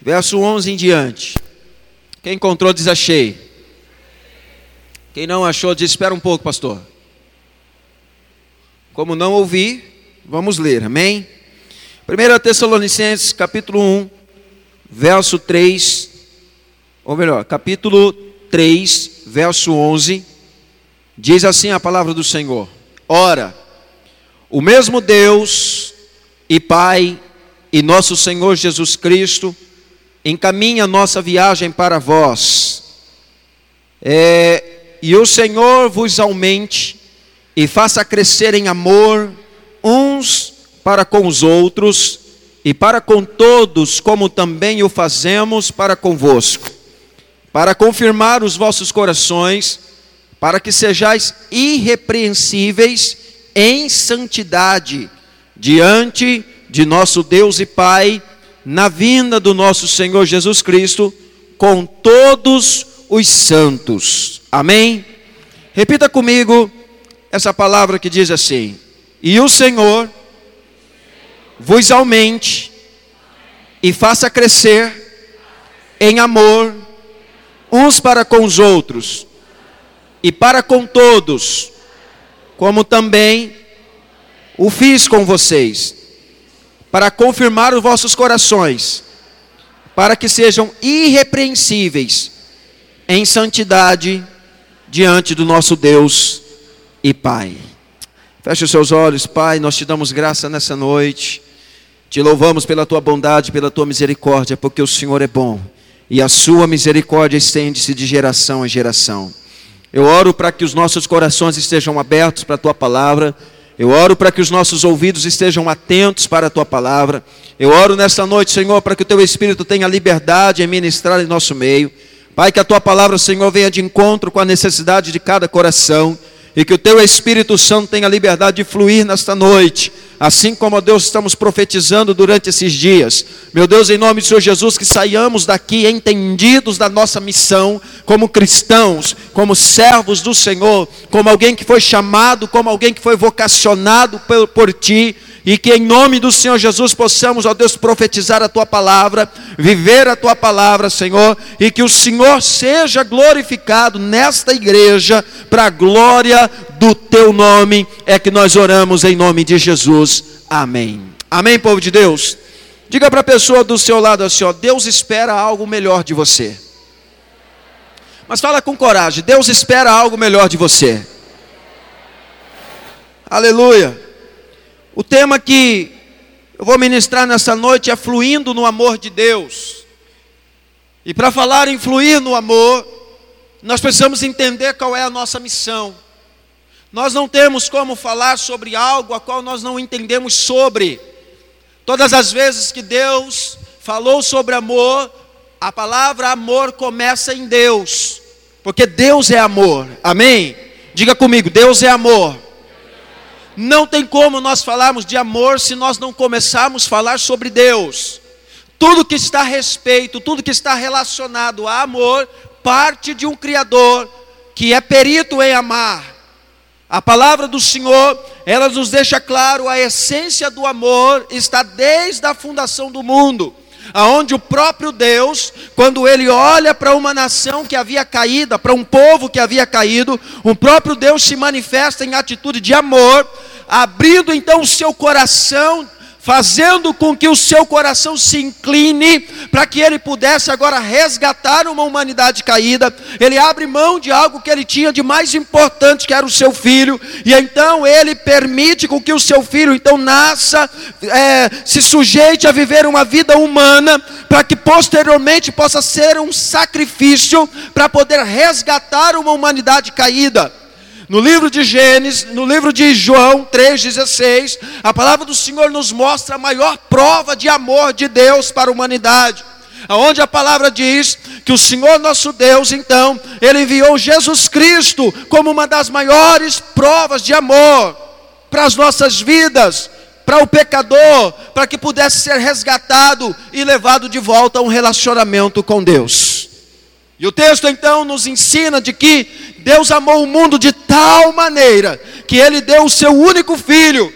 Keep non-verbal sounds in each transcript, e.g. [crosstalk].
verso 11 em diante. Quem encontrou diz achei. Quem não achou diz espera um pouco, pastor. Como não ouvi, vamos ler. Amém? 1 Tessalonicenses, capítulo 1, verso 3, ou melhor, capítulo 3, verso 11, diz assim a palavra do Senhor: Ora, o mesmo Deus e Pai e nosso Senhor Jesus Cristo encaminha nossa viagem para vós. É, e o Senhor vos aumente e faça crescer em amor uns para com os outros e para com todos, como também o fazemos para convosco, para confirmar os vossos corações, para que sejais irrepreensíveis em santidade diante de nosso Deus e Pai, na vinda do nosso Senhor Jesus Cristo, com todos os santos. Amém? Repita comigo essa palavra que diz assim: E o Senhor vos aumente e faça crescer em amor uns para com os outros e para com todos, como também o fiz com vocês, para confirmar os vossos corações, para que sejam irrepreensíveis em santidade diante do nosso Deus e Pai. Feche os seus olhos, Pai, nós te damos graça nessa noite. Te louvamos pela tua bondade, pela tua misericórdia, porque o Senhor é bom e a sua misericórdia estende-se de geração em geração. Eu oro para que os nossos corações estejam abertos para a tua palavra. Eu oro para que os nossos ouvidos estejam atentos para a tua palavra. Eu oro nesta noite, Senhor, para que o teu espírito tenha liberdade em ministrar em nosso meio. Pai, que a tua palavra, Senhor, venha de encontro com a necessidade de cada coração e que o teu Espírito Santo tenha liberdade de fluir nesta noite, assim como, Deus, estamos profetizando durante esses dias. Meu Deus, em nome do Senhor Jesus, que saiamos daqui entendidos da nossa missão, como cristãos, como servos do Senhor, como alguém que foi chamado, como alguém que foi vocacionado por, por Ti e que em nome do Senhor Jesus possamos, ó Deus, profetizar a tua palavra, viver a tua palavra, Senhor, e que o Senhor seja glorificado nesta igreja, para a glória do teu nome, é que nós oramos em nome de Jesus. Amém. Amém, povo de Deus. Diga para a pessoa do seu lado assim, ó, Deus espera algo melhor de você. Mas fala com coragem, Deus espera algo melhor de você. Aleluia. O tema que eu vou ministrar nessa noite é fluindo no amor de Deus. E para falar em fluir no amor, nós precisamos entender qual é a nossa missão. Nós não temos como falar sobre algo a qual nós não entendemos sobre. Todas as vezes que Deus falou sobre amor, a palavra amor começa em Deus, porque Deus é amor. Amém? Diga comigo, Deus é amor. Não tem como nós falarmos de amor se nós não começarmos a falar sobre Deus. Tudo que está a respeito, tudo que está relacionado a amor, parte de um Criador que é perito em amar. A palavra do Senhor, ela nos deixa claro a essência do amor está desde a fundação do mundo aonde o próprio Deus, quando ele olha para uma nação que havia caído, para um povo que havia caído, o próprio Deus se manifesta em atitude de amor, abrindo então o seu coração fazendo com que o seu coração se incline para que ele pudesse agora resgatar uma humanidade caída. Ele abre mão de algo que ele tinha de mais importante, que era o seu filho, e então ele permite com que o seu filho então nasça, é, se sujeite a viver uma vida humana, para que posteriormente possa ser um sacrifício para poder resgatar uma humanidade caída. No livro de Gênesis, no livro de João 3,16, a palavra do Senhor nos mostra a maior prova de amor de Deus para a humanidade. Onde a palavra diz que o Senhor nosso Deus, então, Ele enviou Jesus Cristo como uma das maiores provas de amor para as nossas vidas, para o pecador, para que pudesse ser resgatado e levado de volta a um relacionamento com Deus. E o texto então nos ensina de que Deus amou o mundo de tal maneira que ele deu o seu único filho.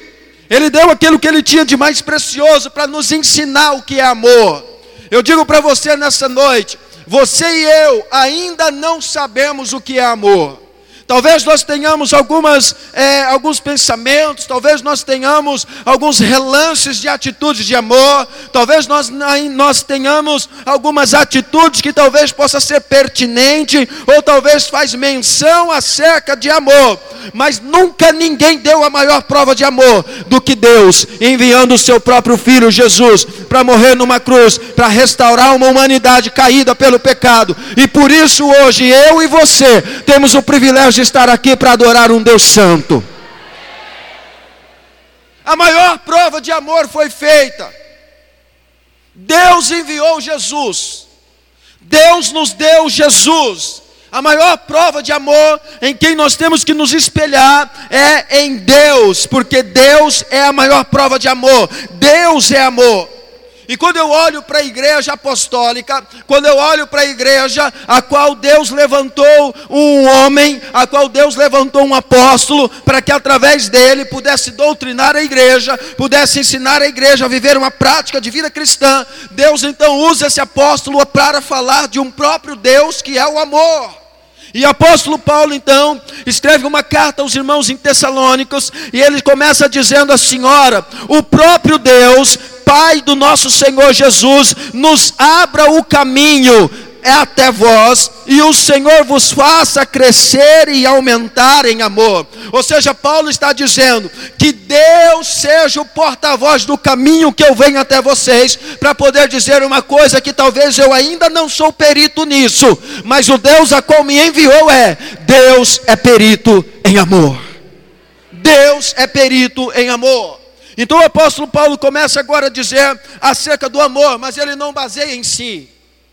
Ele deu aquilo que ele tinha de mais precioso para nos ensinar o que é amor. Eu digo para você nessa noite: você e eu ainda não sabemos o que é amor. Talvez nós tenhamos algumas, é, alguns pensamentos, talvez nós tenhamos alguns relances de atitudes de amor, talvez nós, nós tenhamos algumas atitudes que talvez possa ser pertinente, ou talvez faz menção acerca de amor, mas nunca ninguém deu a maior prova de amor do que Deus, enviando o seu próprio Filho Jesus para morrer numa cruz, para restaurar uma humanidade caída pelo pecado, e por isso hoje eu e você temos o privilégio de estar aqui para adorar um Deus Santo. A maior prova de amor foi feita. Deus enviou Jesus. Deus nos deu Jesus. A maior prova de amor em quem nós temos que nos espelhar é em Deus, porque Deus é a maior prova de amor. Deus é amor. E quando eu olho para a igreja apostólica, quando eu olho para a igreja a qual Deus levantou um homem, a qual Deus levantou um apóstolo, para que através dele pudesse doutrinar a igreja, pudesse ensinar a igreja a viver uma prática de vida cristã, Deus então usa esse apóstolo para falar de um próprio Deus que é o amor. E o apóstolo Paulo, então, escreve uma carta aos irmãos em Tessalônicos, e ele começa dizendo assim: Ora, o próprio Deus Pai do nosso Senhor Jesus, nos abra o caminho é até vós, e o Senhor vos faça crescer e aumentar em amor. Ou seja, Paulo está dizendo que Deus seja o porta-voz do caminho que eu venho até vocês, para poder dizer uma coisa que talvez eu ainda não sou perito nisso, mas o Deus a qual me enviou é: Deus é perito em amor. Deus é perito em amor. Então o apóstolo Paulo começa agora a dizer acerca do amor, mas ele não baseia em si,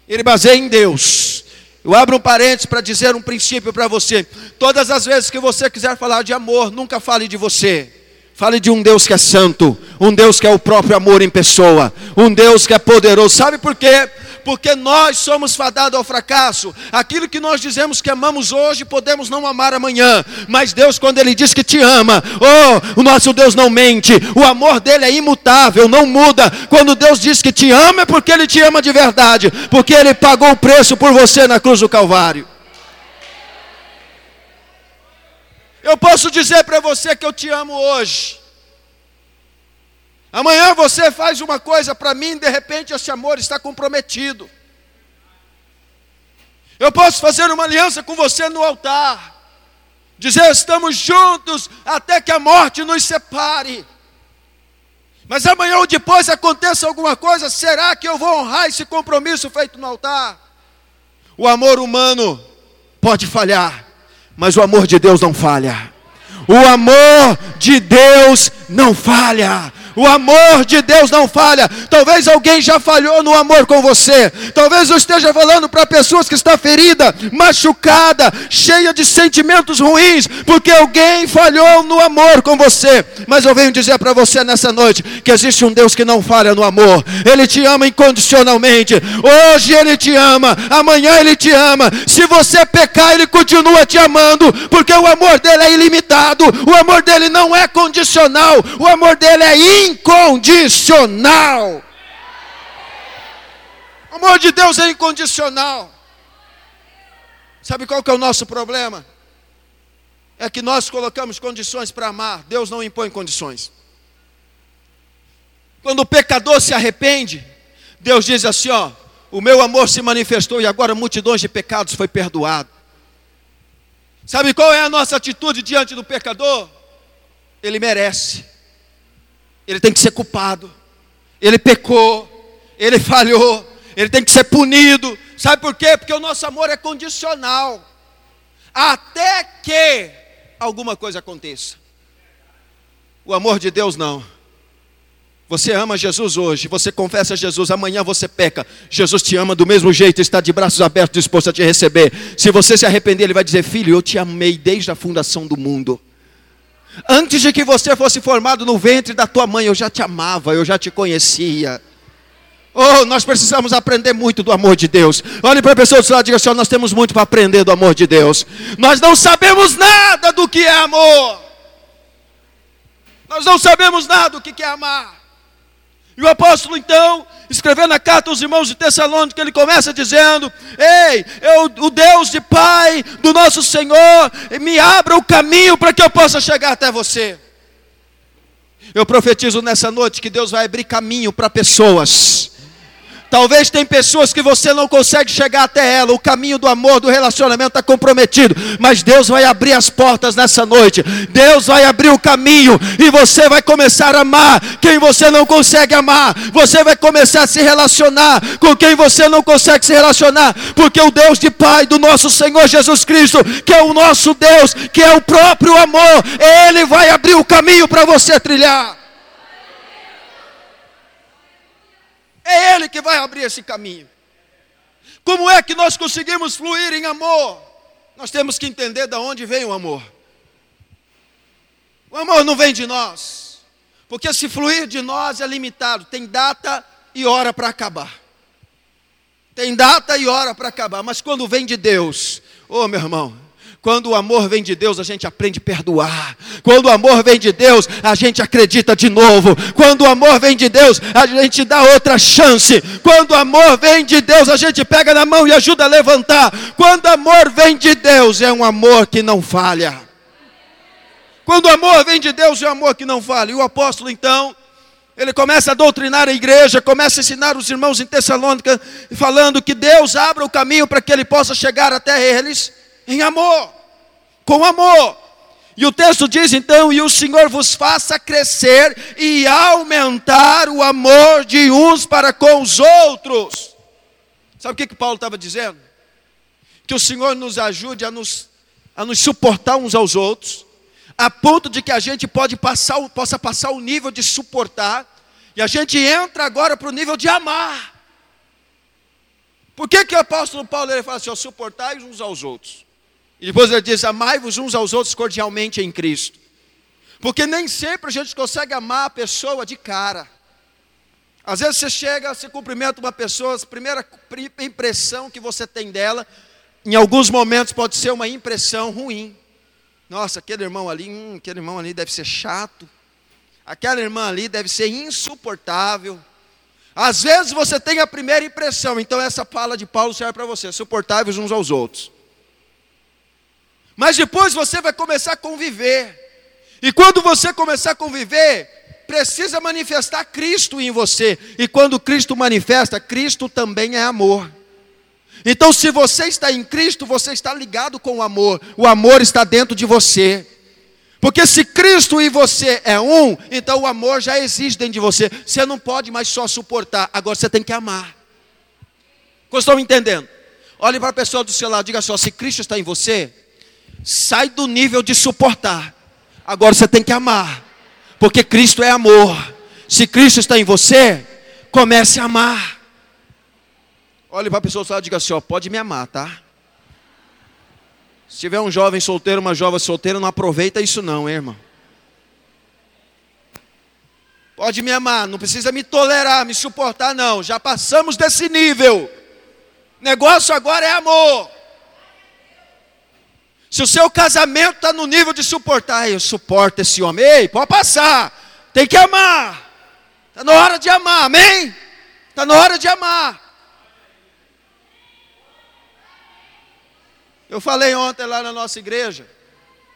ele baseia em Deus. Eu abro um parênteses para dizer um princípio para você. Todas as vezes que você quiser falar de amor, nunca fale de você. Fale de um Deus que é santo, um Deus que é o próprio amor em pessoa, um Deus que é poderoso. Sabe por quê? Porque nós somos fadados ao fracasso. Aquilo que nós dizemos que amamos hoje, podemos não amar amanhã, mas Deus, quando Ele diz que te ama, oh, o nosso Deus não mente, o amor dele é imutável, não muda. Quando Deus diz que te ama, é porque Ele te ama de verdade, porque Ele pagou o preço por você na cruz do Calvário. Eu posso dizer para você que eu te amo hoje. Amanhã você faz uma coisa para mim, de repente esse amor está comprometido. Eu posso fazer uma aliança com você no altar, dizer estamos juntos até que a morte nos separe. Mas amanhã ou depois aconteça alguma coisa, será que eu vou honrar esse compromisso feito no altar? O amor humano pode falhar, mas o amor de Deus não falha. O amor de Deus não falha. O amor de Deus não falha. Talvez alguém já falhou no amor com você. Talvez eu esteja falando para pessoas que está ferida, machucada, cheia de sentimentos ruins, porque alguém falhou no amor com você. Mas eu venho dizer para você nessa noite que existe um Deus que não falha no amor. Ele te ama incondicionalmente. Hoje ele te ama, amanhã ele te ama. Se você pecar, ele continua te amando, porque o amor dele é ilimitado. O amor dele não é condicional. O amor dele é ilimitado incondicional. O amor de Deus é incondicional. Sabe qual que é o nosso problema? É que nós colocamos condições para amar, Deus não impõe condições. Quando o pecador se arrepende, Deus diz assim: ó, o meu amor se manifestou e agora multidões de pecados foi perdoado. Sabe qual é a nossa atitude diante do pecador? Ele merece ele tem que ser culpado. Ele pecou, ele falhou, ele tem que ser punido. Sabe por quê? Porque o nosso amor é condicional. Até que alguma coisa aconteça. O amor de Deus não. Você ama Jesus hoje, você confessa Jesus, amanhã você peca. Jesus te ama do mesmo jeito, está de braços abertos, disposto a te receber. Se você se arrepender, Ele vai dizer: Filho, eu te amei desde a fundação do mundo. Antes de que você fosse formado no ventre da tua mãe, eu já te amava, eu já te conhecia. Oh, nós precisamos aprender muito do amor de Deus. Olhe para a pessoa do seu lado e diga assim: nós temos muito para aprender do amor de Deus. Nós não sabemos nada do que é amor. Nós não sabemos nada do que é amar. E o apóstolo então, escrevendo a carta aos irmãos de Tessalônica, ele começa dizendo: Ei, eu, o Deus de Pai do nosso Senhor, me abra o caminho para que eu possa chegar até você. Eu profetizo nessa noite que Deus vai abrir caminho para pessoas Talvez tem pessoas que você não consegue chegar até ela, o caminho do amor, do relacionamento está comprometido, mas Deus vai abrir as portas nessa noite, Deus vai abrir o caminho e você vai começar a amar quem você não consegue amar, você vai começar a se relacionar com quem você não consegue se relacionar, porque o Deus de Pai do nosso Senhor Jesus Cristo, que é o nosso Deus, que é o próprio amor, Ele vai abrir o caminho para você trilhar. É Ele que vai abrir esse caminho. Como é que nós conseguimos fluir em amor? Nós temos que entender de onde vem o amor. O amor não vem de nós, porque se fluir de nós é limitado, tem data e hora para acabar. Tem data e hora para acabar, mas quando vem de Deus, ô oh, meu irmão, quando o amor vem de Deus, a gente aprende a perdoar. Quando o amor vem de Deus, a gente acredita de novo. Quando o amor vem de Deus, a gente dá outra chance. Quando o amor vem de Deus, a gente pega na mão e ajuda a levantar. Quando o amor vem de Deus, é um amor que não falha. Quando o amor vem de Deus, é um amor que não falha. E o apóstolo, então, ele começa a doutrinar a igreja, começa a ensinar os irmãos em Tessalônica, falando que Deus abra o caminho para que ele possa chegar até eles em amor, com amor. E o texto diz então: E o Senhor vos faça crescer e aumentar o amor de uns para com os outros. Sabe o que, que Paulo estava dizendo? Que o Senhor nos ajude a nos, a nos suportar uns aos outros, a ponto de que a gente pode passar, possa passar o nível de suportar, e a gente entra agora para o nível de amar. Por que, que o apóstolo Paulo ele fala assim: suportai uns aos outros? E depois ele diz: amai-vos uns aos outros cordialmente em Cristo. Porque nem sempre a gente consegue amar a pessoa de cara. Às vezes você chega, você cumprimenta uma pessoa, a primeira impressão que você tem dela, em alguns momentos pode ser uma impressão ruim. Nossa, aquele irmão ali, hum, aquele irmão ali deve ser chato. Aquela irmã ali deve ser insuportável. Às vezes você tem a primeira impressão, então essa fala de Paulo serve para você, suportáveis uns aos outros. Mas depois você vai começar a conviver. E quando você começar a conviver, precisa manifestar Cristo em você. E quando Cristo manifesta, Cristo também é amor. Então, se você está em Cristo, você está ligado com o amor. O amor está dentro de você. Porque se Cristo e você é um, então o amor já existe dentro de você. Você não pode mais só suportar, agora você tem que amar. Vocês estão entendendo? Olhe para a pessoa do seu lado, diga só: se Cristo está em você, Sai do nível de suportar. Agora você tem que amar. Porque Cristo é amor. Se Cristo está em você, comece a amar. Olhe para a pessoa e diga assim: ó, pode me amar, tá? Se tiver um jovem solteiro, uma jovem solteira, não aproveita isso não, hein, irmão. Pode me amar, não precisa me tolerar, me suportar, não. Já passamos desse nível. Negócio agora é amor. Se o seu casamento está no nível de suportar, eu suporto esse homem, ei, pode passar, tem que amar, está na hora de amar, amém? Está na hora de amar. Eu falei ontem lá na nossa igreja,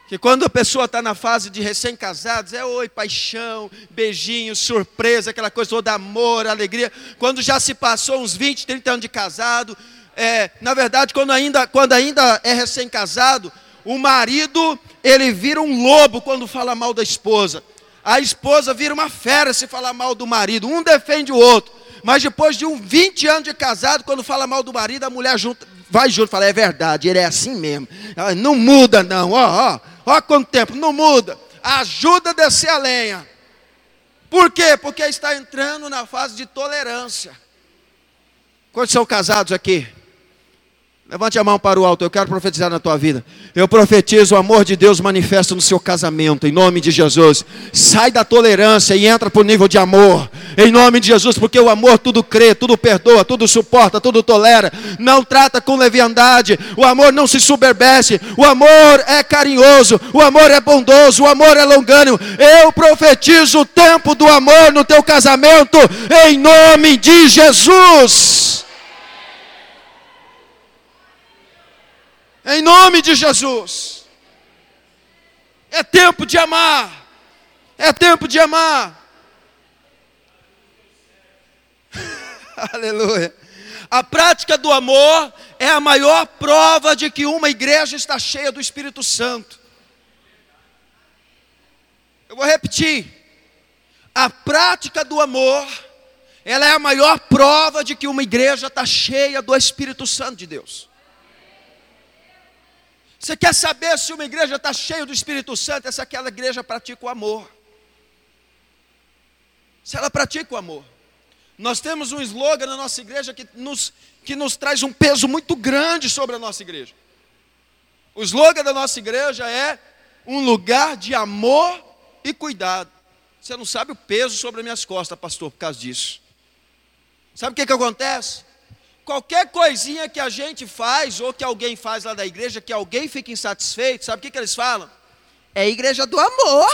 que quando a pessoa está na fase de recém-casados, é oi, paixão, beijinho, surpresa, aquela coisa toda, amor, alegria. Quando já se passou uns 20, 30 anos de casado, é, na verdade, quando ainda, quando ainda é recém-casado, o marido, ele vira um lobo quando fala mal da esposa. A esposa vira uma fera se falar mal do marido. Um defende o outro. Mas depois de um 20 anos de casado, quando fala mal do marido, a mulher junta, vai junto, fala, é verdade, ele é assim mesmo. Não muda não, ó, ó, ó quanto tempo, não muda. Ajuda a descer a lenha. Por quê? Porque está entrando na fase de tolerância. Quantos são casados aqui? Levante a mão para o alto, eu quero profetizar na tua vida. Eu profetizo o amor de Deus manifesto no seu casamento, em nome de Jesus. Sai da tolerância e entra para o nível de amor, em nome de Jesus, porque o amor tudo crê, tudo perdoa, tudo suporta, tudo tolera, não trata com leviandade, o amor não se soberbece, o amor é carinhoso, o amor é bondoso, o amor é longânimo. Eu profetizo o tempo do amor no teu casamento, em nome de Jesus. Em nome de Jesus. É tempo de amar. É tempo de amar. [laughs] Aleluia. A prática do amor é a maior prova de que uma igreja está cheia do Espírito Santo. Eu vou repetir. A prática do amor, ela é a maior prova de que uma igreja está cheia do Espírito Santo de Deus. Você quer saber se uma igreja está cheia do Espírito Santo? Essa aquela igreja pratica o amor. Se ela pratica o amor. Nós temos um slogan na nossa igreja que nos, que nos traz um peso muito grande sobre a nossa igreja. O slogan da nossa igreja é um lugar de amor e cuidado. Você não sabe o peso sobre as minhas costas, pastor, por causa disso. Sabe o que, que acontece? Qualquer coisinha que a gente faz, ou que alguém faz lá da igreja, que alguém fica insatisfeito, sabe o que, que eles falam? É a igreja do amor.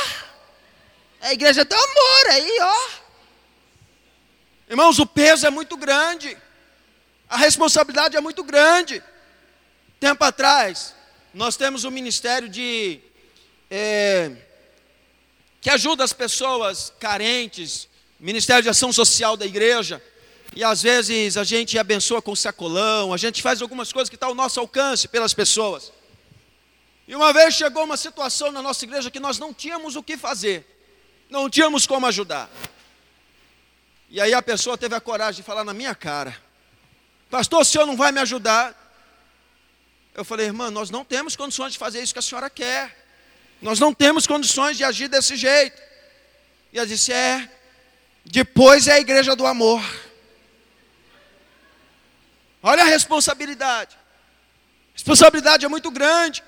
É a igreja do amor, aí, ó. Irmãos, o peso é muito grande. A responsabilidade é muito grande. Tempo atrás, nós temos um ministério de. É, que ajuda as pessoas carentes, Ministério de Ação Social da igreja. E às vezes a gente abençoa com sacolão, a gente faz algumas coisas que estão tá ao nosso alcance pelas pessoas. E uma vez chegou uma situação na nossa igreja que nós não tínhamos o que fazer, não tínhamos como ajudar. E aí a pessoa teve a coragem de falar na minha cara: Pastor, o senhor não vai me ajudar? Eu falei, irmã, nós não temos condições de fazer isso que a senhora quer. Nós não temos condições de agir desse jeito. E ela disse: É, depois é a igreja do amor. Olha a responsabilidade. A responsabilidade é muito grande.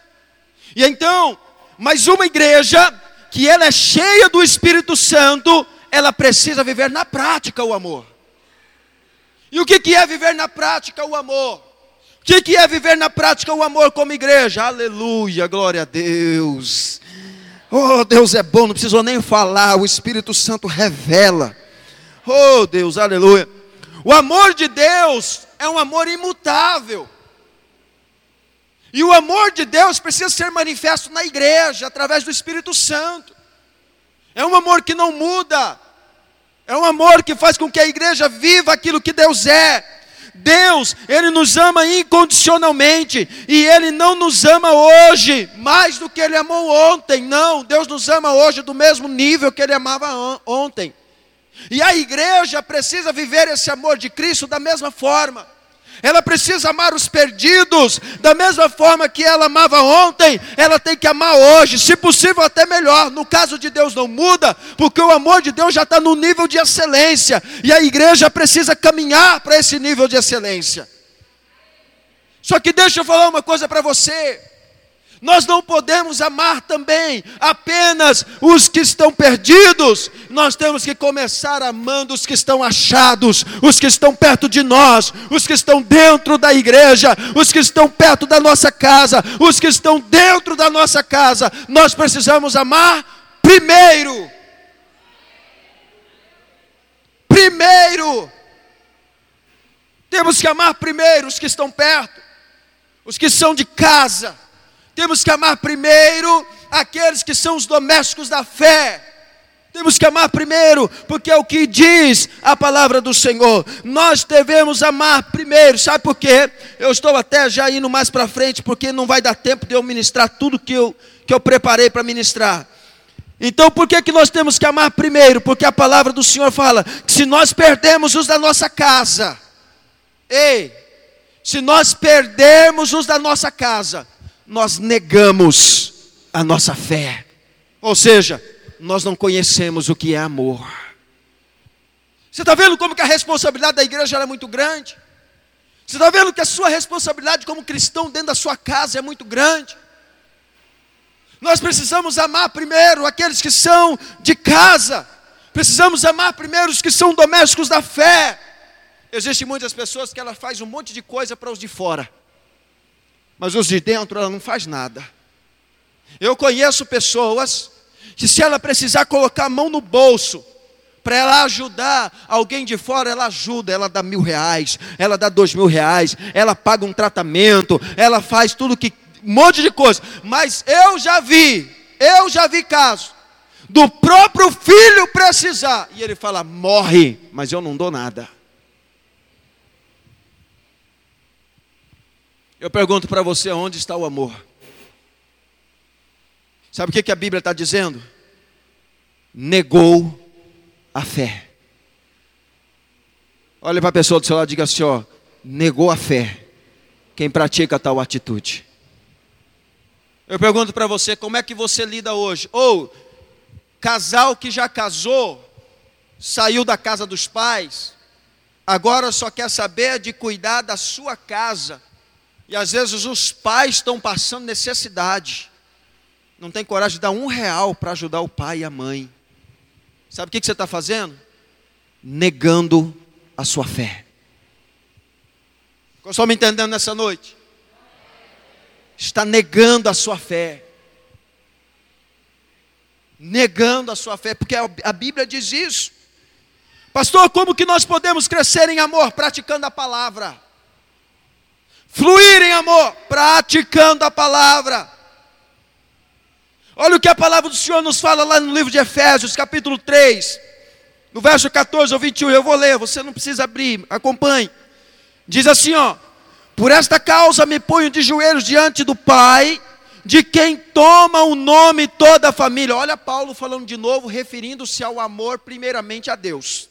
E então, mas uma igreja que ela é cheia do Espírito Santo, ela precisa viver na prática o amor. E o que, é viver na prática o amor? O que, que é viver na prática o amor como igreja? Aleluia, glória a Deus. Oh, Deus é bom, não precisou nem falar, o Espírito Santo revela. Oh, Deus, aleluia. O amor de Deus é um amor imutável. E o amor de Deus precisa ser manifesto na igreja, através do Espírito Santo. É um amor que não muda. É um amor que faz com que a igreja viva aquilo que Deus é. Deus, Ele nos ama incondicionalmente, e Ele não nos ama hoje mais do que Ele amou ontem, não, Deus nos ama hoje do mesmo nível que Ele amava ontem. E a igreja precisa viver esse amor de Cristo da mesma forma. Ela precisa amar os perdidos, da mesma forma que ela amava ontem, ela tem que amar hoje, se possível até melhor. No caso de Deus não muda, porque o amor de Deus já está no nível de excelência, e a igreja precisa caminhar para esse nível de excelência. Só que deixa eu falar uma coisa para você. Nós não podemos amar também apenas os que estão perdidos, nós temos que começar amando os que estão achados, os que estão perto de nós, os que estão dentro da igreja, os que estão perto da nossa casa, os que estão dentro da nossa casa. Nós precisamos amar primeiro. Primeiro. Temos que amar primeiro os que estão perto, os que são de casa temos que amar primeiro aqueles que são os domésticos da fé. Temos que amar primeiro, porque é o que diz a palavra do Senhor. Nós devemos amar primeiro, sabe por quê? Eu estou até já indo mais para frente, porque não vai dar tempo de eu ministrar tudo que eu, que eu preparei para ministrar. Então, por que, que nós temos que amar primeiro? Porque a palavra do Senhor fala que se nós perdemos os da nossa casa, ei, se nós perdermos os da nossa casa, nós negamos a nossa fé. Ou seja, nós não conhecemos o que é amor. Você está vendo como que a responsabilidade da igreja é muito grande? Você está vendo que a sua responsabilidade como cristão dentro da sua casa é muito grande. Nós precisamos amar primeiro aqueles que são de casa. Precisamos amar primeiro os que são domésticos da fé. Existem muitas pessoas que ela faz um monte de coisa para os de fora. Mas os de dentro ela não faz nada. Eu conheço pessoas que se ela precisar colocar a mão no bolso para ela ajudar alguém de fora, ela ajuda, ela dá mil reais, ela dá dois mil reais, ela paga um tratamento, ela faz tudo que. um monte de coisa. Mas eu já vi, eu já vi casos do próprio filho precisar. E ele fala: morre, mas eu não dou nada. Eu pergunto para você: onde está o amor? Sabe o que, a Bíblia está dizendo? Negou a fé. Olha para a pessoa do seu lado e diga assim: ó, negou a fé. Quem pratica tal atitude. Eu pergunto para você, como é que você lida hoje? Ou casal que já casou, saiu da casa dos pais, agora só quer saber de cuidar da sua casa. E às vezes os pais estão passando necessidade. Não tem coragem de dar um real para ajudar o pai e a mãe. Sabe o que, você está fazendo? Negando a sua fé. Só me entendendo nessa noite? Está negando a sua fé. Negando a sua fé, porque a Bíblia diz isso. Pastor, como que nós podemos crescer em amor? Praticando a palavra. Fluir em amor, praticando a palavra. Olha o que a palavra do Senhor nos fala lá no livro de Efésios, capítulo 3, no verso 14 ao 21. Eu vou ler, você não precisa abrir, acompanhe. Diz assim: ó, por esta causa me ponho de joelhos diante do Pai, de quem toma o nome toda a família. Olha Paulo falando de novo, referindo-se ao amor primeiramente a Deus.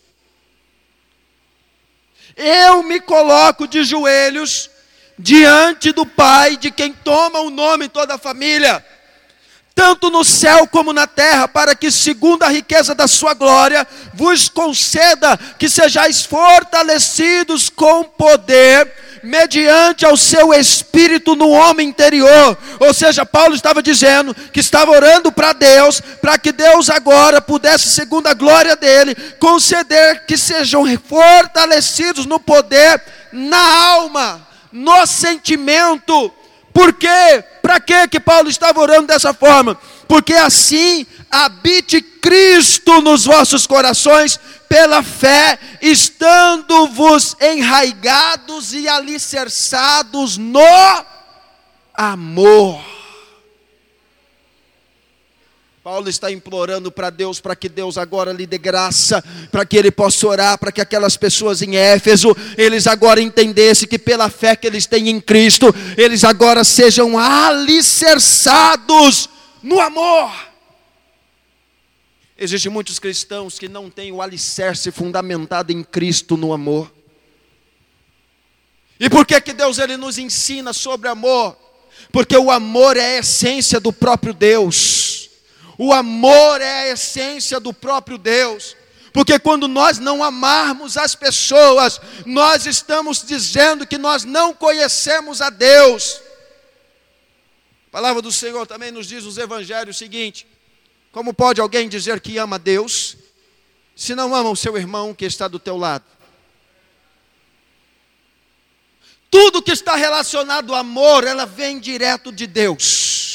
Eu me coloco de joelhos diante do Pai, de quem toma o nome toda a família tanto no céu como na terra, para que, segundo a riqueza da sua glória, vos conceda que sejais fortalecidos com poder, mediante ao seu espírito no homem interior. Ou seja, Paulo estava dizendo que estava orando para Deus, para que Deus agora pudesse, segundo a glória dele, conceder que sejam fortalecidos no poder, na alma, no sentimento. Por quê? Para que que Paulo estava orando dessa forma? Porque assim habite Cristo nos vossos corações pela fé, estando-vos enraigados e alicerçados no amor. Paulo está implorando para Deus, para que Deus agora lhe dê graça, para que ele possa orar, para que aquelas pessoas em Éfeso, eles agora entendessem que pela fé que eles têm em Cristo, eles agora sejam alicerçados no amor. Existem muitos cristãos que não têm o alicerce fundamentado em Cristo no amor. E por que que Deus ele nos ensina sobre amor? Porque o amor é a essência do próprio Deus. O amor é a essência do próprio Deus. Porque quando nós não amarmos as pessoas, nós estamos dizendo que nós não conhecemos a Deus. A palavra do Senhor também nos diz nos evangelhos o seguinte: como pode alguém dizer que ama Deus, se não ama o seu irmão que está do teu lado? Tudo que está relacionado ao amor, ela vem direto de Deus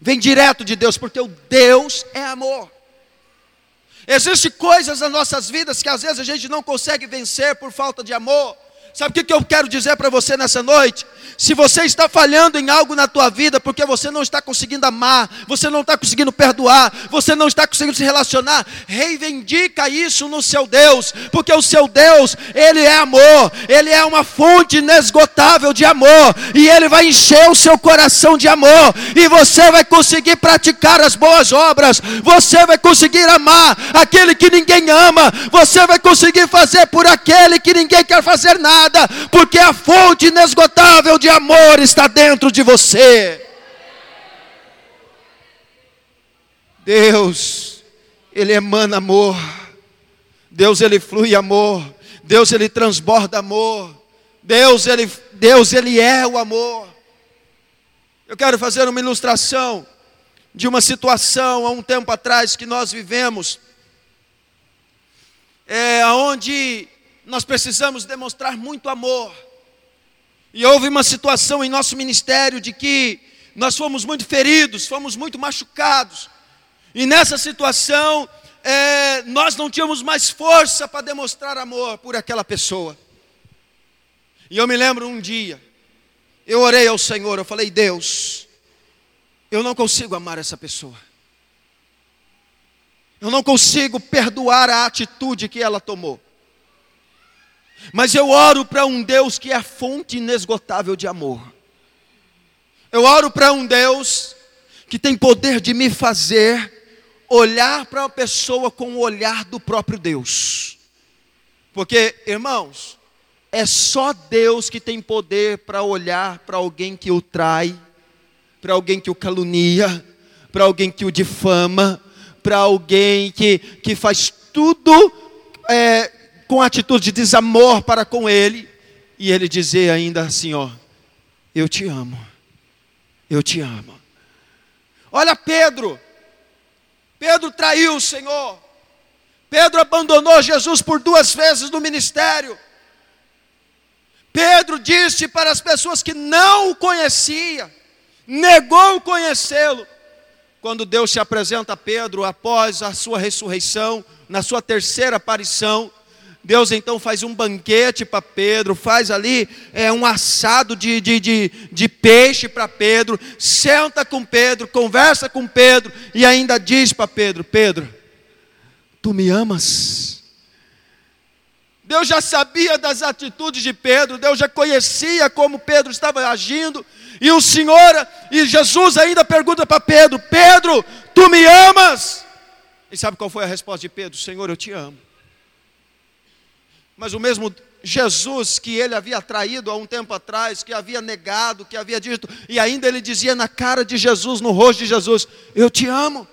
vem direto de Deus, porque o Deus é amor. Existem coisas nas nossas vidas que às vezes a gente não consegue vencer por falta de amor. Sabe o que eu quero dizer para você nessa noite? Se você está falhando em algo na tua vida porque você não está conseguindo amar, você não está conseguindo perdoar, você não está conseguindo se relacionar, reivindica isso no seu Deus, porque o seu Deus, ele é amor, ele é uma fonte inesgotável de amor, e ele vai encher o seu coração de amor, e você vai conseguir praticar as boas obras, você vai conseguir amar aquele que ninguém ama, você vai conseguir fazer por aquele que ninguém quer fazer nada, porque a fonte inesgotável de amor está dentro de você. Deus, Ele emana amor. Deus, Ele flui amor. Deus, Ele transborda amor. Deus, ele, Deus, ele é o amor. Eu quero fazer uma ilustração de uma situação há um tempo atrás que nós vivemos, é, onde nós precisamos demonstrar muito amor. E houve uma situação em nosso ministério de que nós fomos muito feridos, fomos muito machucados. E nessa situação, é, nós não tínhamos mais força para demonstrar amor por aquela pessoa. E eu me lembro um dia, eu orei ao Senhor, eu falei, Deus, eu não consigo amar essa pessoa. Eu não consigo perdoar a atitude que ela tomou. Mas eu oro para um Deus que é fonte inesgotável de amor. Eu oro para um Deus que tem poder de me fazer olhar para uma pessoa com o olhar do próprio Deus. Porque, irmãos, é só Deus que tem poder para olhar para alguém que o trai, para alguém que o calunia, para alguém que o difama, para alguém que, que faz tudo é, com atitude de desamor para com ele, e ele dizer ainda assim: Ó, eu te amo, eu te amo. Olha Pedro, Pedro traiu o Senhor, Pedro abandonou Jesus por duas vezes no ministério. Pedro disse para as pessoas que não o conhecia, negou conhecê-lo. Quando Deus se apresenta a Pedro após a sua ressurreição, na sua terceira aparição, Deus então faz um banquete para Pedro, faz ali é, um assado de, de, de, de peixe para Pedro, senta com Pedro, conversa com Pedro e ainda diz para Pedro: Pedro, tu me amas? Deus já sabia das atitudes de Pedro, Deus já conhecia como Pedro estava agindo, e o Senhor, e Jesus ainda pergunta para Pedro: Pedro, tu me amas? E sabe qual foi a resposta de Pedro? Senhor, eu te amo. Mas o mesmo Jesus que ele havia traído há um tempo atrás, que havia negado, que havia dito, e ainda ele dizia na cara de Jesus, no rosto de Jesus: Eu te amo.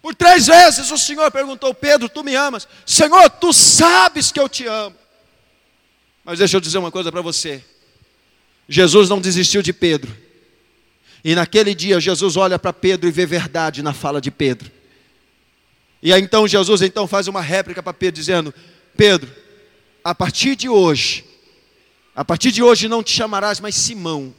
Por três vezes o Senhor perguntou: Pedro, tu me amas? Senhor, tu sabes que eu te amo. Mas deixa eu dizer uma coisa para você: Jesus não desistiu de Pedro. E naquele dia Jesus olha para Pedro e vê verdade na fala de Pedro. E aí então Jesus então faz uma réplica para Pedro dizendo: Pedro, a partir de hoje, a partir de hoje não te chamarás mais Simão,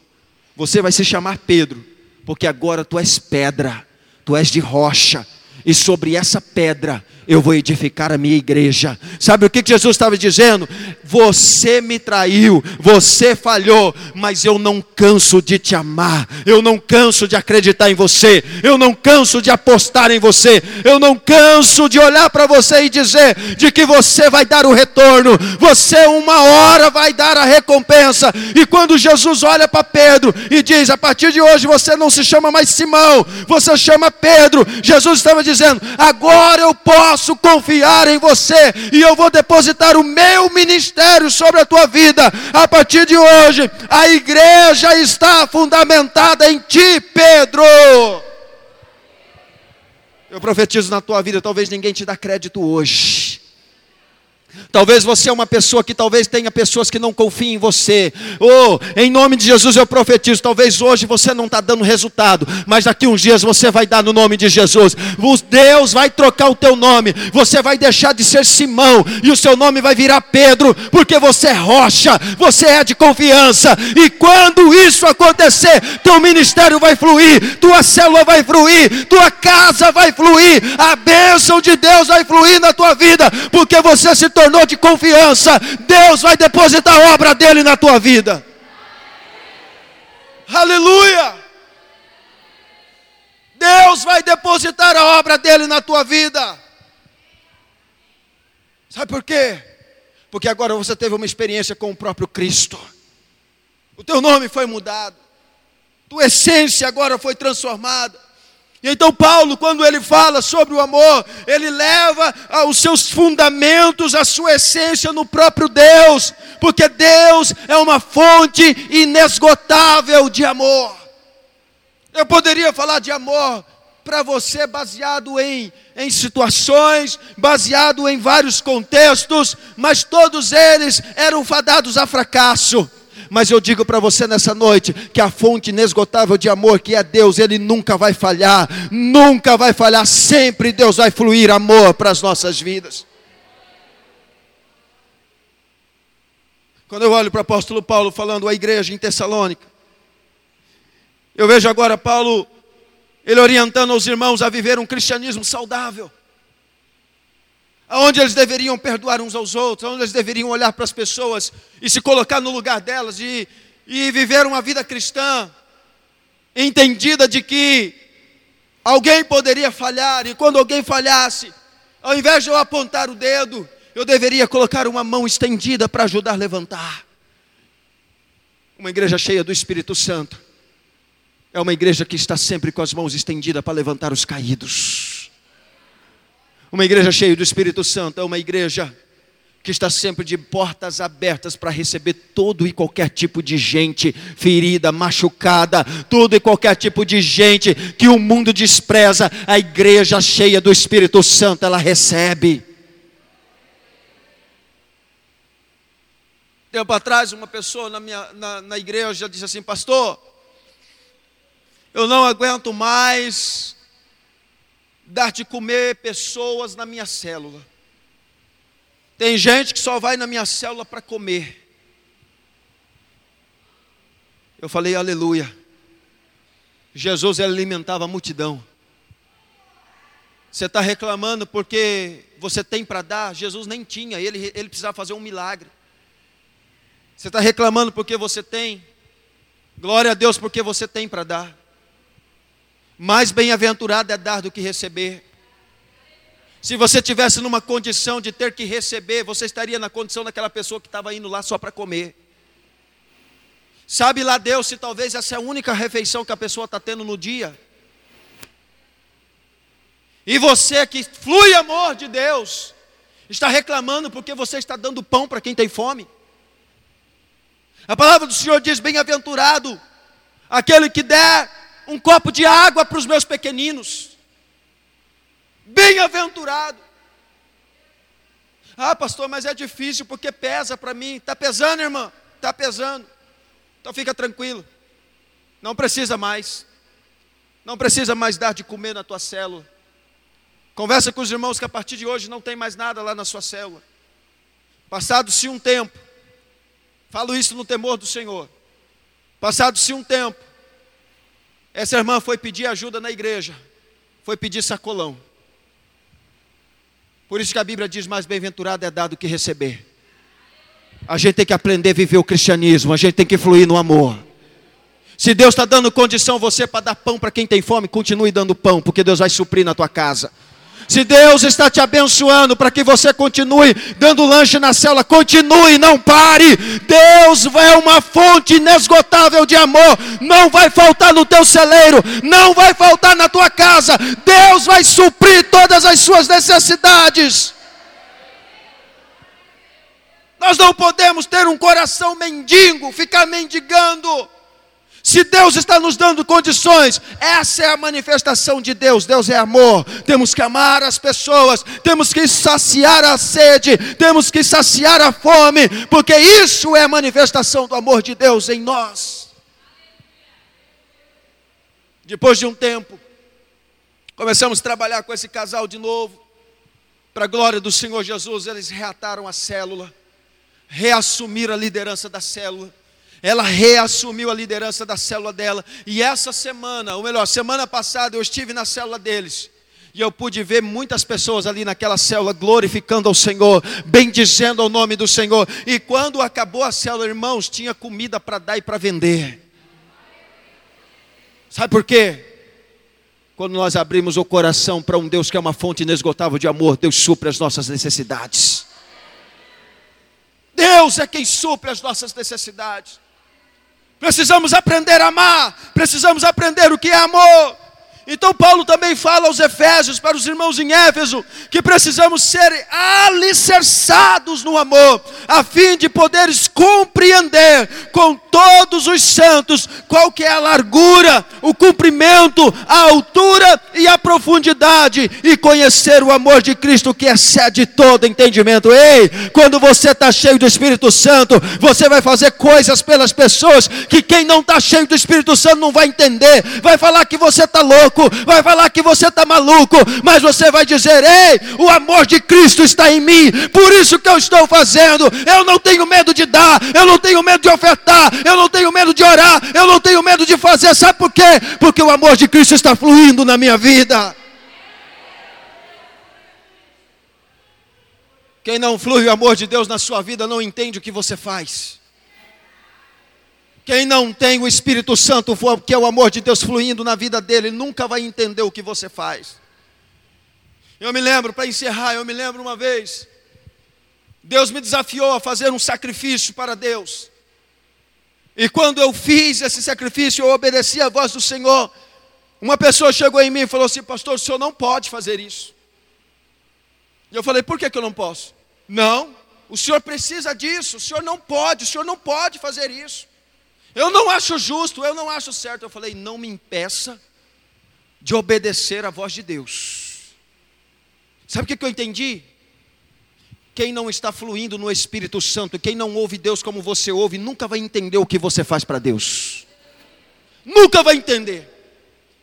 você vai se chamar Pedro, porque agora tu és pedra, tu és de rocha, e sobre essa pedra eu vou edificar a minha igreja. Sabe o que Jesus estava dizendo? Você me traiu, você falhou, mas eu não canso de te amar, eu não canso de acreditar em você, eu não canso de apostar em você, eu não canso de olhar para você e dizer de que você vai dar o retorno, você uma hora vai dar a recompensa. E quando Jesus olha para Pedro e diz: A partir de hoje você não se chama mais Simão, você chama Pedro, Jesus estava dizendo: Agora eu posso posso confiar em você e eu vou depositar o meu ministério sobre a tua vida. A partir de hoje, a igreja está fundamentada em ti, Pedro. Eu profetizo na tua vida, talvez ninguém te dá crédito hoje. Talvez você é uma pessoa que talvez tenha pessoas que não confiem em você. Ou, oh, em nome de Jesus eu profetizo. Talvez hoje você não está dando resultado, mas daqui uns dias você vai dar no nome de Jesus. Deus vai trocar o teu nome. Você vai deixar de ser Simão e o seu nome vai virar Pedro, porque você é rocha, você é de confiança. E quando isso acontecer, teu ministério vai fluir, tua célula vai fluir, tua casa vai fluir, a bênção de Deus vai fluir na tua vida, porque você se tornou tornou de confiança, Deus vai depositar a obra dele na tua vida. Aleluia! Deus vai depositar a obra dele na tua vida. Sabe por quê? Porque agora você teve uma experiência com o próprio Cristo. O teu nome foi mudado. Tua essência agora foi transformada. Então, Paulo, quando ele fala sobre o amor, ele leva os seus fundamentos, a sua essência no próprio Deus, porque Deus é uma fonte inesgotável de amor. Eu poderia falar de amor para você baseado em, em situações, baseado em vários contextos, mas todos eles eram fadados a fracasso. Mas eu digo para você nessa noite que a fonte inesgotável de amor que é Deus, ele nunca vai falhar, nunca vai falhar, sempre Deus vai fluir amor para as nossas vidas. Quando eu olho para o apóstolo Paulo falando à igreja em Tessalônica, eu vejo agora Paulo, ele orientando os irmãos a viver um cristianismo saudável, onde eles deveriam perdoar uns aos outros, onde eles deveriam olhar para as pessoas e se colocar no lugar delas e, e viver uma vida cristã, entendida de que alguém poderia falhar, e quando alguém falhasse, ao invés de eu apontar o dedo, eu deveria colocar uma mão estendida para ajudar a levantar. Uma igreja cheia do Espírito Santo é uma igreja que está sempre com as mãos estendidas para levantar os caídos. Uma igreja cheia do Espírito Santo é uma igreja que está sempre de portas abertas para receber todo e qualquer tipo de gente ferida, machucada, todo e qualquer tipo de gente que o mundo despreza, a igreja cheia do Espírito Santo, ela recebe. Tempo atrás, uma pessoa na, minha, na, na igreja disse assim: Pastor, eu não aguento mais dar de comer pessoas na minha célula. Tem gente que só vai na minha célula para comer. Eu falei, aleluia. Jesus alimentava a multidão. Você está reclamando porque você tem para dar? Jesus nem tinha, ele, ele precisava fazer um milagre. Você está reclamando porque você tem? Glória a Deus porque você tem para dar. Mais bem-aventurado é dar do que receber. Se você tivesse numa condição de ter que receber, você estaria na condição daquela pessoa que estava indo lá só para comer. Sabe lá Deus se talvez essa é a única refeição que a pessoa está tendo no dia. E você que flui amor de Deus, está reclamando porque você está dando pão para quem tem fome. A palavra do Senhor diz: bem-aventurado aquele que der um copo de água para os meus pequeninos. Bem-aventurado. Ah, pastor, mas é difícil porque pesa para mim. Está pesando, irmã? Está pesando. Então fica tranquilo. Não precisa mais. Não precisa mais dar de comer na tua célula. Conversa com os irmãos que a partir de hoje não tem mais nada lá na sua célula. Passado-se um tempo, falo isso no temor do Senhor. Passado-se um tempo, essa irmã foi pedir ajuda na igreja, foi pedir sacolão. Por isso que a Bíblia diz: mais bem-aventurado é dado que receber. A gente tem que aprender a viver o cristianismo, a gente tem que fluir no amor. Se Deus está dando condição você para dar pão para quem tem fome, continue dando pão, porque Deus vai suprir na tua casa. Se Deus está te abençoando para que você continue dando lanche na célula, continue, não pare. Deus é uma fonte inesgotável de amor. Não vai faltar no teu celeiro, não vai faltar na tua casa. Deus vai suprir todas as suas necessidades. Nós não podemos ter um coração mendigo, ficar mendigando. Se Deus está nos dando condições, essa é a manifestação de Deus. Deus é amor. Temos que amar as pessoas, temos que saciar a sede, temos que saciar a fome, porque isso é a manifestação do amor de Deus em nós. Depois de um tempo, começamos a trabalhar com esse casal de novo. Para a glória do Senhor Jesus, eles reataram a célula, reassumiram a liderança da célula ela reassumiu a liderança da célula dela. E essa semana, ou melhor, semana passada, eu estive na célula deles. E eu pude ver muitas pessoas ali naquela célula glorificando ao Senhor, bendizendo ao nome do Senhor. E quando acabou a célula, irmãos, tinha comida para dar e para vender. Sabe por quê? Quando nós abrimos o coração para um Deus que é uma fonte inesgotável de amor, Deus supre as nossas necessidades. Deus é quem supre as nossas necessidades. Precisamos aprender a amar, precisamos aprender o que é amor. Então, Paulo também fala aos Efésios, para os irmãos em Éfeso, que precisamos ser alicerçados no amor, a fim de poderes compreender com todos os santos, qual que é a largura, o comprimento, a altura e a profundidade, e conhecer o amor de Cristo que excede todo entendimento. Ei, quando você está cheio do Espírito Santo, você vai fazer coisas pelas pessoas que quem não está cheio do Espírito Santo não vai entender, vai falar que você está louco, vai falar que você está maluco, mas você vai dizer: Ei, o amor de Cristo está em mim, por isso que eu estou fazendo. Eu não tenho medo de dar, eu não tenho medo de ofertar, eu não tenho medo de orar, eu não tenho medo de fazer. Sabe por quê? Porque o amor de Cristo está fluindo na minha vida. Quem não flui o amor de Deus na sua vida não entende o que você faz. Quem não tem o Espírito Santo, que é o amor de Deus fluindo na vida dele, nunca vai entender o que você faz. Eu me lembro, para encerrar, eu me lembro uma vez, Deus me desafiou a fazer um sacrifício para Deus. E quando eu fiz esse sacrifício, eu obedeci a voz do Senhor. Uma pessoa chegou em mim e falou assim: Pastor, o senhor não pode fazer isso. E eu falei: Por que, que eu não posso? Não, o senhor precisa disso, o senhor não pode, o senhor não pode fazer isso. Eu não acho justo, eu não acho certo. Eu falei: Não me impeça de obedecer a voz de Deus. Sabe o que eu entendi? Quem não está fluindo no Espírito Santo, quem não ouve Deus como você ouve, nunca vai entender o que você faz para Deus. Nunca vai entender.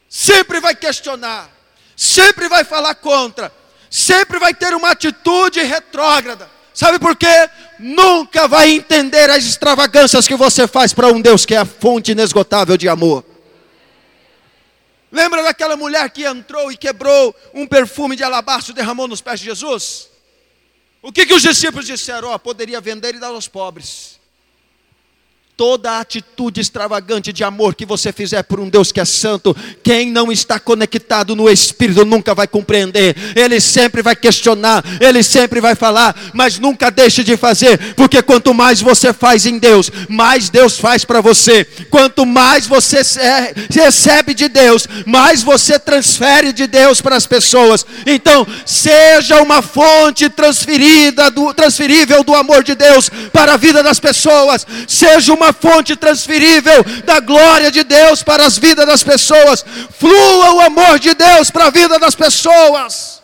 Sempre vai questionar, sempre vai falar contra, sempre vai ter uma atitude retrógrada. Sabe por quê? Nunca vai entender as extravagâncias que você faz para um Deus que é a fonte inesgotável de amor. Lembra daquela mulher que entrou e quebrou um perfume de alabastro e derramou nos pés de Jesus? O que, que os discípulos disseram? Oh, poderia vender e dar aos pobres toda atitude extravagante de amor que você fizer por um Deus que é santo, quem não está conectado no Espírito nunca vai compreender, ele sempre vai questionar, ele sempre vai falar, mas nunca deixe de fazer, porque quanto mais você faz em Deus, mais Deus faz para você, quanto mais você recebe de Deus, mais você transfere de Deus para as pessoas, então seja uma fonte transferida, do, transferível do amor de Deus para a vida das pessoas, seja uma fonte transferível da glória de Deus para as vidas das pessoas. Flua o amor de Deus para a vida das pessoas.